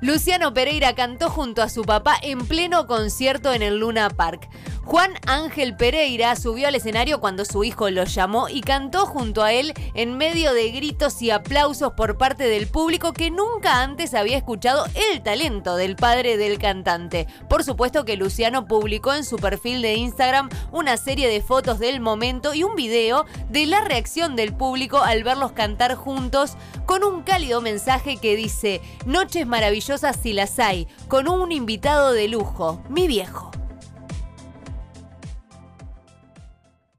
Luciano Pereira cantó junto a su papá en pleno concierto en el Luna Park. Juan Ángel Pereira subió al escenario cuando su hijo lo llamó y cantó junto a él en medio de gritos y aplausos por parte del público que nunca antes había escuchado el talento del padre del cantante. Por supuesto que Luciano publicó en su perfil de Instagram una serie de fotos del momento y un video de la reacción del público al verlos cantar juntos con un cálido mensaje que dice, noches maravillosas si las hay, con un invitado de lujo, mi viejo.